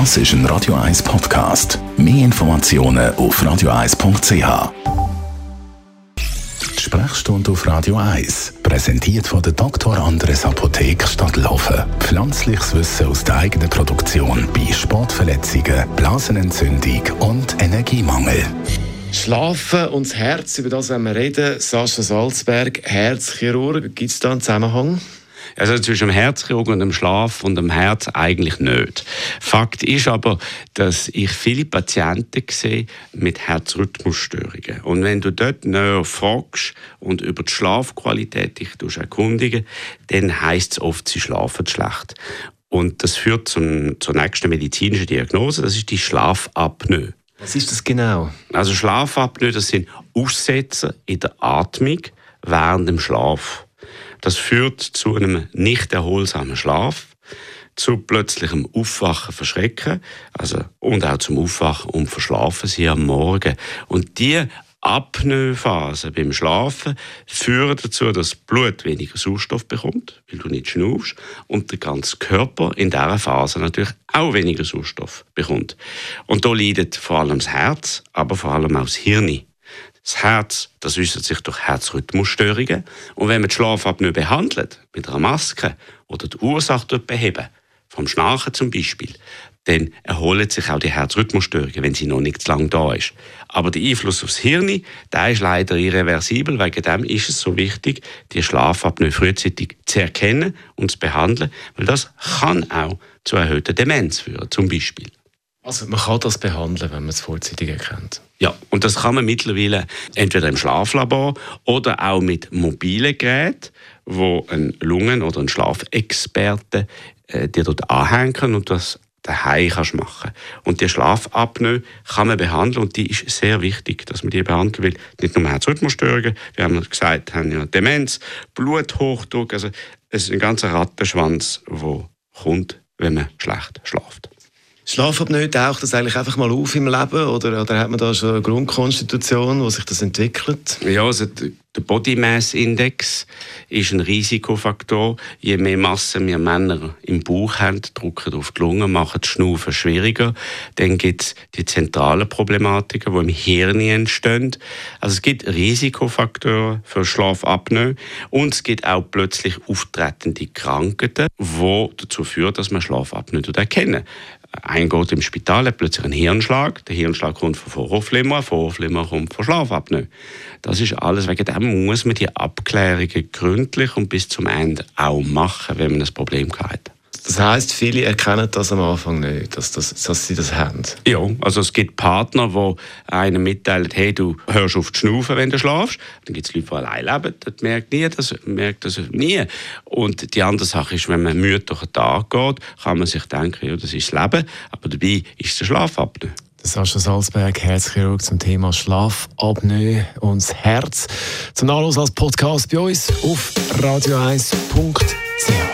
Das ist ein Radio 1 Podcast. Mehr Informationen auf radio1.ch. Die Sprechstunde auf Radio 1, präsentiert von der Dr. Andres Apotheke Stadtlaufen. Pflanzliches Wissen aus der eigenen Produktion bei Sportverletzungen, Blasenentzündung und Energiemangel. Schlafen und das Herz, über das werden wir reden. Sascha Salzberg, Herzchirurg. Gibt es da einen Zusammenhang? Also zwischen dem Herzchirurg und dem Schlaf und dem Herz eigentlich nicht. Fakt ist aber, dass ich viele Patienten sehe mit Herzrhythmusstörungen. Und wenn du dort näher fragst und über die Schlafqualität dich erkundigen dann heisst es oft, sie schlafen schlecht. Und das führt zum, zur nächsten medizinischen Diagnose, das ist die Schlafapnoe. Was ist das genau? Also Schlafapnoe, das sind Aussetzer in der Atmung während dem Schlaf. Das führt zu einem nicht erholsamen Schlaf, zu plötzlichem Aufwachen, Verschrecken, also, und auch zum Aufwachen und Verschlafen sie am Morgen. Und die Apnoe-Phase beim Schlafen führen dazu, dass das Blut weniger Sauerstoff bekommt, weil du nicht schnaufst, und der ganze Körper in dieser Phase natürlich auch weniger Sauerstoff bekommt. Und da leidet vor allem das Herz, aber vor allem auch das Hirn. Das Herz, das äußert sich durch Herzrhythmusstörungen. Und wenn man die Schlafapnoe behandelt, mit einer Maske oder die Ursache beheben, vom Schnarchen zum Beispiel, dann erholen sich auch die Herzrhythmusstörungen, wenn sie noch nicht zu lange da ist. Aber der Einfluss aufs Hirn, der ist leider irreversibel. Wegen dem ist es so wichtig, die Schlafapnoe frühzeitig zu erkennen und zu behandeln, weil das kann auch zu erhöhter Demenz führen, zum Beispiel. Also man kann das behandeln, wenn man es vorzeitig erkennt? Ja, und das kann man mittlerweile entweder im Schlaflabor oder auch mit mobilen Geräten, wo ein Lungen- oder ein Schlafexperte äh, dir dort anhängen und das daheim kannst machen. Und die Schlafapnoe kann man behandeln und die ist sehr wichtig, dass man die behandelt, weil nicht nur Herzrhythmusstörungen, wir haben gesagt, haben ja Demenz, Bluthochdruck, also es ist ein ganzer Rattenschwanz, der kommt, wenn man schlecht schläft. Schlafapnoe, taucht das eigentlich einfach mal auf im Leben oder, oder hat man da schon eine Grundkonstitution, wo sich das entwickelt? Ja, also der Body Mass Index ist ein Risikofaktor. Je mehr Masse wir Männer im Bauch haben, drücken auf die Lungen, machen das Schnaufen schwieriger. Dann gibt es die zentralen Problematiken, die im Hirn entstehen. Also es gibt Risikofaktoren für Schlafapnoe und es gibt auch plötzlich auftretende Krankheiten, die dazu führen, dass man Schlafapnoe erkennen ein geht im Spital, hat plötzlich einen Hirnschlag. Der Hirnschlag kommt von Vorhofflimmer, Vorhofflimmer kommt von Schlafapnoe. Das ist alles. Wegen dem muss man die Abklärungen gründlich und bis zum Ende auch machen, wenn man ein Problem hat. Das heißt, viele erkennen das am Anfang nicht, dass, das, dass sie das haben. Ja, also es gibt Partner, die einem mitteilen, hey, du hörst auf zu schnaufen, wenn du schlafst. Dann gibt es Leute, die allein leben, das merkt, nie, das merkt das nie. Und die andere Sache ist, wenn man müde durch den Tag geht, kann man sich denken, ja, das ist das Leben, aber dabei ist der Schlaf abnehmen. Sascha Salzberg, Herzchirurg zum Thema Schlafapnoe und das Herz. Zum Nachlass als Podcast bei uns auf radio1.ch.